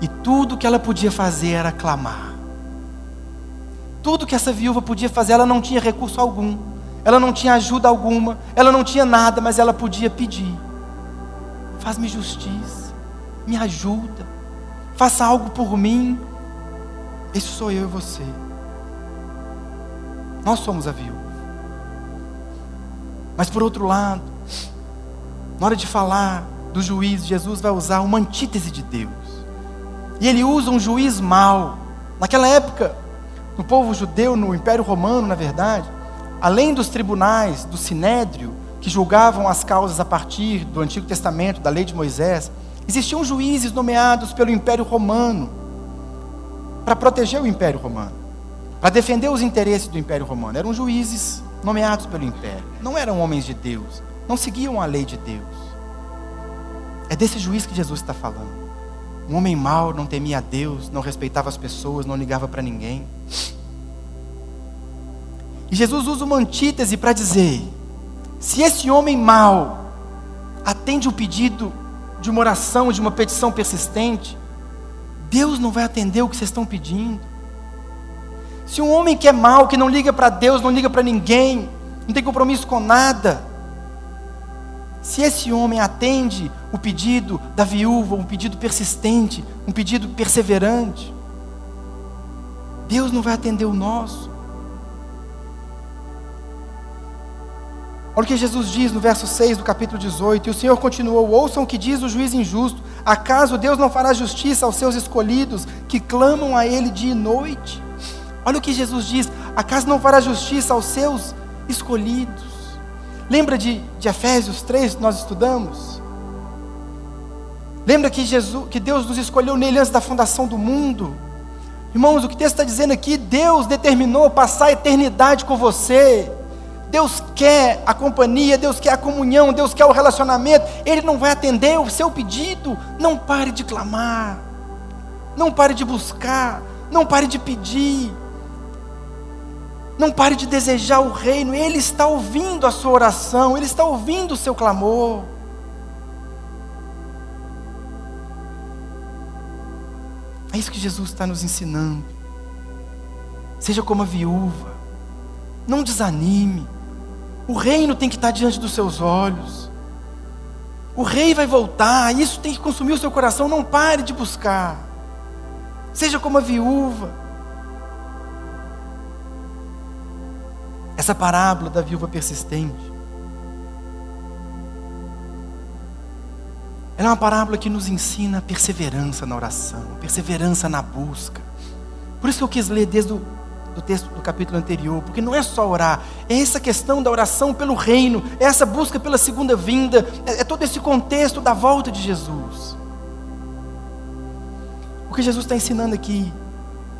E tudo que ela podia fazer era clamar. Tudo que essa viúva podia fazer, ela não tinha recurso algum, ela não tinha ajuda alguma, ela não tinha nada, mas ela podia pedir: faz-me justiça, me ajuda, faça algo por mim. Isso sou eu e você. Nós somos a viúva. Mas por outro lado, na hora de falar do juiz, Jesus vai usar uma antítese de Deus. E ele usa um juiz mau. Naquela época, no povo judeu, no Império Romano, na verdade, além dos tribunais do Sinédrio, que julgavam as causas a partir do Antigo Testamento, da lei de Moisés, existiam juízes nomeados pelo Império Romano para proteger o Império Romano, para defender os interesses do Império Romano. Eram juízes nomeados pelo Império, não eram homens de Deus, não seguiam a lei de Deus. É desse juiz que Jesus está falando. Um homem mau não temia a Deus, não respeitava as pessoas, não ligava para ninguém. E Jesus usa uma antítese para dizer: se esse homem mau atende o pedido de uma oração, de uma petição persistente, Deus não vai atender o que vocês estão pedindo. Se um homem que é mau, que não liga para Deus, não liga para ninguém, não tem compromisso com nada, se esse homem atende o pedido da viúva, um pedido persistente, um pedido perseverante, Deus não vai atender o nosso. Olha o que Jesus diz no verso 6 do capítulo 18: E o Senhor continuou: Ouçam o que diz o juiz injusto. Acaso Deus não fará justiça aos seus escolhidos que clamam a Ele dia e noite? Olha o que Jesus diz: Acaso não fará justiça aos seus escolhidos? Lembra de, de Efésios 3 que nós estudamos? Lembra que, Jesus, que Deus nos escolheu nele antes da fundação do mundo? Irmãos, o que o texto está dizendo aqui, Deus determinou passar a eternidade com você. Deus quer a companhia, Deus quer a comunhão, Deus quer o relacionamento. Ele não vai atender o seu pedido. Não pare de clamar. Não pare de buscar. Não pare de pedir. Não pare de desejar o reino, Ele está ouvindo a sua oração, Ele está ouvindo o seu clamor. É isso que Jesus está nos ensinando. Seja como a viúva, não desanime. O reino tem que estar diante dos seus olhos. O rei vai voltar, isso tem que consumir o seu coração. Não pare de buscar. Seja como a viúva. Essa parábola da viúva persistente. Ela é uma parábola que nos ensina perseverança na oração, perseverança na busca. Por isso que eu quis ler desde o do texto do capítulo anterior, porque não é só orar, é essa questão da oração pelo reino, é essa busca pela segunda vinda, é, é todo esse contexto da volta de Jesus. O que Jesus está ensinando aqui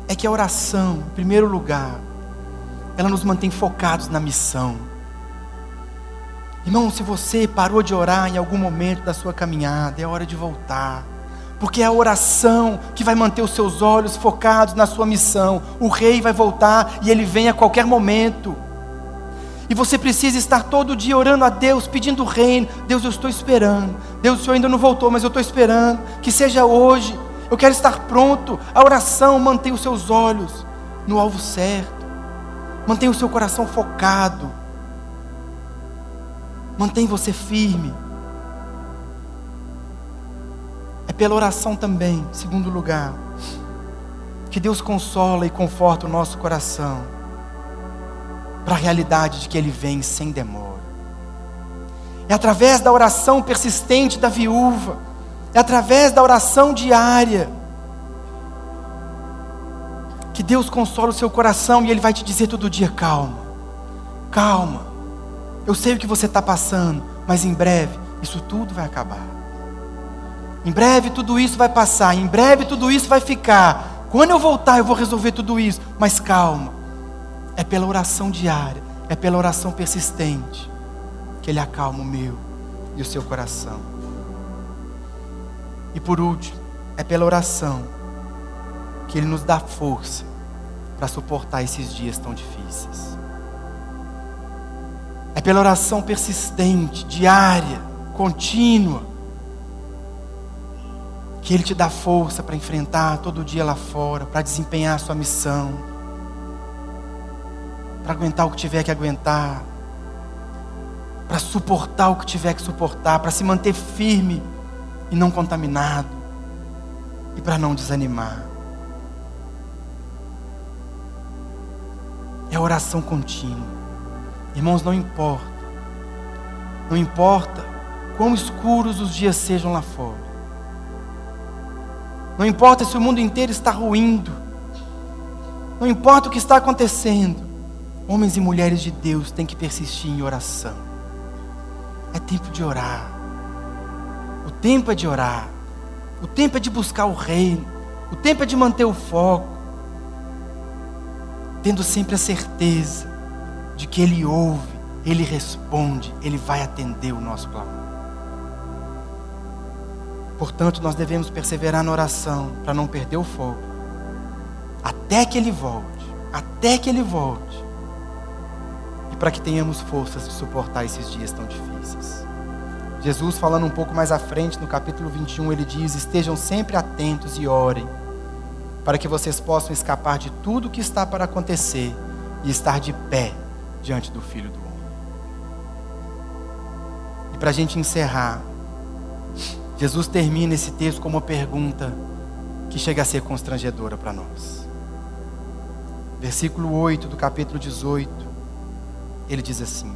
é que a oração, em primeiro lugar, ela nos mantém focados na missão. Irmão, se você parou de orar em algum momento da sua caminhada, é hora de voltar. Porque é a oração que vai manter os seus olhos focados na sua missão. O rei vai voltar e ele vem a qualquer momento. E você precisa estar todo dia orando a Deus, pedindo o reino. Deus, eu estou esperando. Deus, o Senhor ainda não voltou, mas eu estou esperando. Que seja hoje. Eu quero estar pronto. A oração mantém os seus olhos no alvo certo. Mantenha o seu coração focado. Mantém você firme. É pela oração também, segundo lugar, que Deus consola e conforta o nosso coração para a realidade de que Ele vem sem demora. É através da oração persistente da viúva, é através da oração diária que Deus consola o seu coração e Ele vai te dizer todo dia: calma, calma. Eu sei o que você está passando, mas em breve isso tudo vai acabar. Em breve tudo isso vai passar, em breve tudo isso vai ficar. Quando eu voltar, eu vou resolver tudo isso, mas calma. É pela oração diária, é pela oração persistente que Ele acalma o meu e o seu coração. E por último, é pela oração que Ele nos dá força para suportar esses dias tão difíceis. É pela oração persistente, diária, contínua, que Ele te dá força para enfrentar todo dia lá fora, para desempenhar a sua missão, para aguentar o que tiver que aguentar, para suportar o que tiver que suportar, para se manter firme e não contaminado, e para não desanimar. É oração contínua. Irmãos, não importa. Não importa quão escuros os dias sejam lá fora. Não importa se o mundo inteiro está ruindo. Não importa o que está acontecendo. Homens e mulheres de Deus têm que persistir em oração. É tempo de orar. O tempo é de orar. O tempo é de buscar o reino. O tempo é de manter o foco tendo sempre a certeza de que Ele ouve, Ele responde, Ele vai atender o nosso clamor. Portanto, nós devemos perseverar na oração para não perder o foco, até que Ele volte, até que Ele volte, e para que tenhamos forças de suportar esses dias tão difíceis. Jesus, falando um pouco mais à frente, no capítulo 21, ele diz: Estejam sempre atentos e orem para que vocês possam escapar de tudo que está para acontecer e estar de pé diante do Filho do Homem. E para a gente encerrar, Jesus termina esse texto com uma pergunta que chega a ser constrangedora para nós. Versículo 8 do capítulo 18, ele diz assim: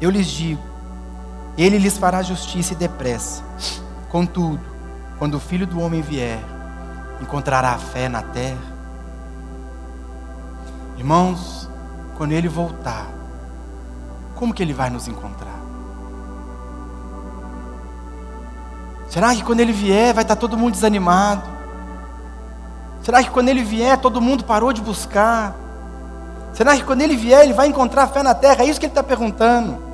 Eu lhes digo, ele lhes fará justiça e depressa. Contudo, quando o filho do homem vier, encontrará fé na terra? Irmãos, quando ele voltar, como que ele vai nos encontrar? Será que quando ele vier vai estar todo mundo desanimado? Será que quando ele vier todo mundo parou de buscar? Será que quando ele vier ele vai encontrar fé na terra? É isso que ele está perguntando.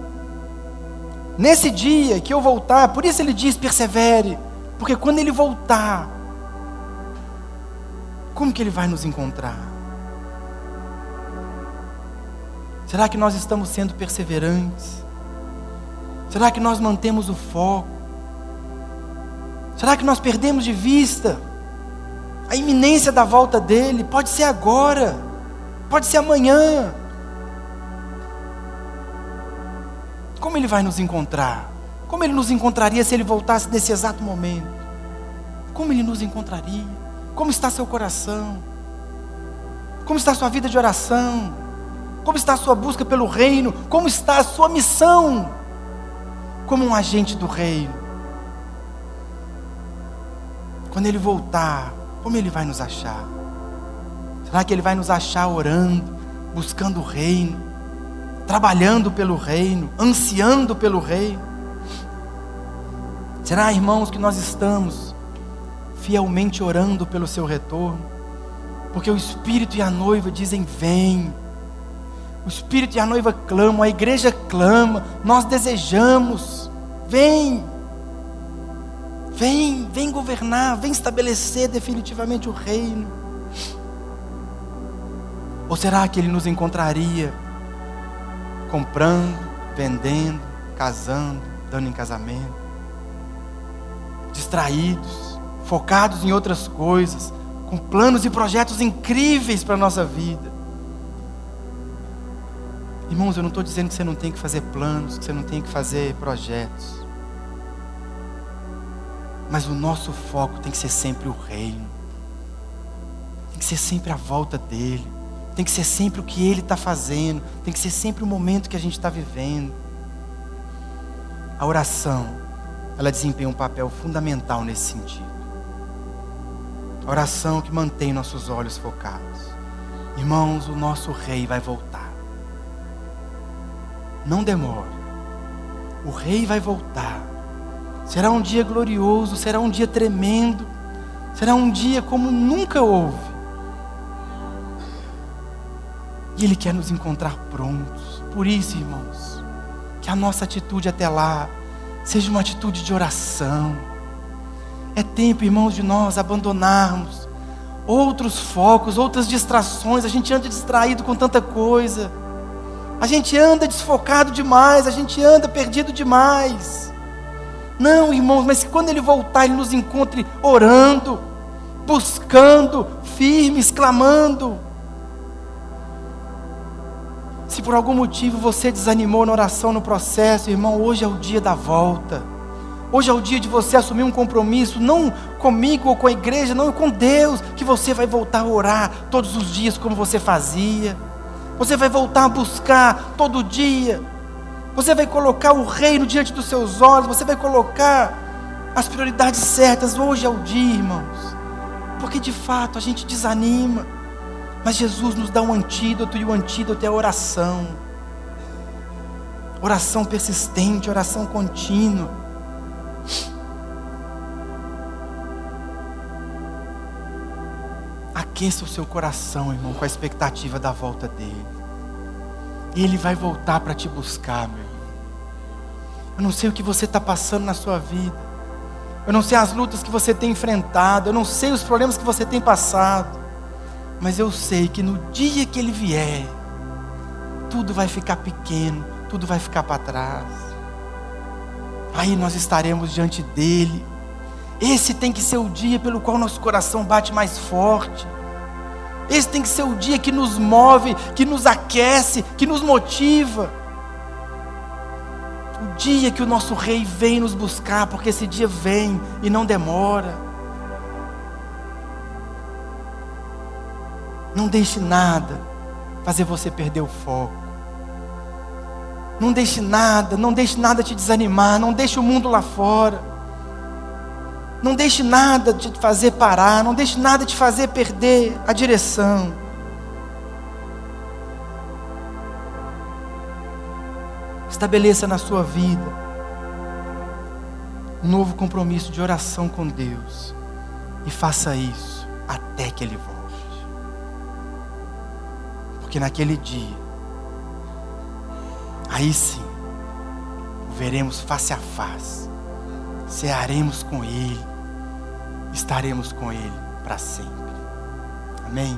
Nesse dia que eu voltar, por isso ele diz: persevere, porque quando ele voltar, como que ele vai nos encontrar? Será que nós estamos sendo perseverantes? Será que nós mantemos o foco? Será que nós perdemos de vista a iminência da volta dele? Pode ser agora, pode ser amanhã. Como ele vai nos encontrar? Como ele nos encontraria se ele voltasse nesse exato momento? Como ele nos encontraria? Como está seu coração? Como está sua vida de oração? Como está a sua busca pelo reino? Como está a sua missão como um agente do reino? Quando ele voltar, como ele vai nos achar? Será que ele vai nos achar orando, buscando o reino? Trabalhando pelo reino, ansiando pelo reino? Será, irmãos, que nós estamos fielmente orando pelo seu retorno? Porque o Espírito e a noiva dizem: Vem. O Espírito e a noiva clamam, a igreja clama, nós desejamos. Vem. Vem, vem governar, vem estabelecer definitivamente o reino. Ou será que ele nos encontraria comprando, vendendo, casando, dando em casamento, distraídos, focados em outras coisas, com planos e projetos incríveis para a nossa vida. Irmãos, eu não estou dizendo que você não tem que fazer planos, que você não tem que fazer projetos. Mas o nosso foco tem que ser sempre o reino. Tem que ser sempre a volta dele tem que ser sempre o que Ele está fazendo, tem que ser sempre o momento que a gente está vivendo. A oração, ela desempenha um papel fundamental nesse sentido. A oração que mantém nossos olhos focados. Irmãos, o nosso rei vai voltar. Não demore. O rei vai voltar. Será um dia glorioso, será um dia tremendo, será um dia como nunca houve. E Ele quer nos encontrar prontos. Por isso, irmãos, que a nossa atitude até lá seja uma atitude de oração. É tempo, irmãos, de nós abandonarmos outros focos, outras distrações. A gente anda distraído com tanta coisa. A gente anda desfocado demais, a gente anda perdido demais. Não, irmãos, mas quando Ele voltar, Ele nos encontre orando, buscando, firmes, clamando. Se por algum motivo você desanimou na oração, no processo, irmão, hoje é o dia da volta. Hoje é o dia de você assumir um compromisso, não comigo ou com a igreja, não com Deus, que você vai voltar a orar todos os dias como você fazia. Você vai voltar a buscar todo dia. Você vai colocar o reino diante dos seus olhos, você vai colocar as prioridades certas. Hoje é o dia, irmãos. Porque de fato a gente desanima. Mas Jesus nos dá um antídoto, e o antídoto é a oração. Oração persistente, oração contínua. Aqueça o seu coração, irmão, com a expectativa da volta dele. Ele vai voltar para te buscar, meu. Eu não sei o que você está passando na sua vida. Eu não sei as lutas que você tem enfrentado. Eu não sei os problemas que você tem passado. Mas eu sei que no dia que ele vier, tudo vai ficar pequeno, tudo vai ficar para trás. Aí nós estaremos diante dele. Esse tem que ser o dia pelo qual nosso coração bate mais forte. Esse tem que ser o dia que nos move, que nos aquece, que nos motiva. O dia que o nosso rei vem nos buscar, porque esse dia vem e não demora. Não deixe nada fazer você perder o foco. Não deixe nada, não deixe nada te desanimar, não deixe o mundo lá fora. Não deixe nada te fazer parar, não deixe nada te fazer perder a direção. Estabeleça na sua vida um novo compromisso de oração com Deus e faça isso até que Ele volte. Porque naquele dia, aí sim, o veremos face a face, cearemos com Ele, estaremos com Ele para sempre. Amém?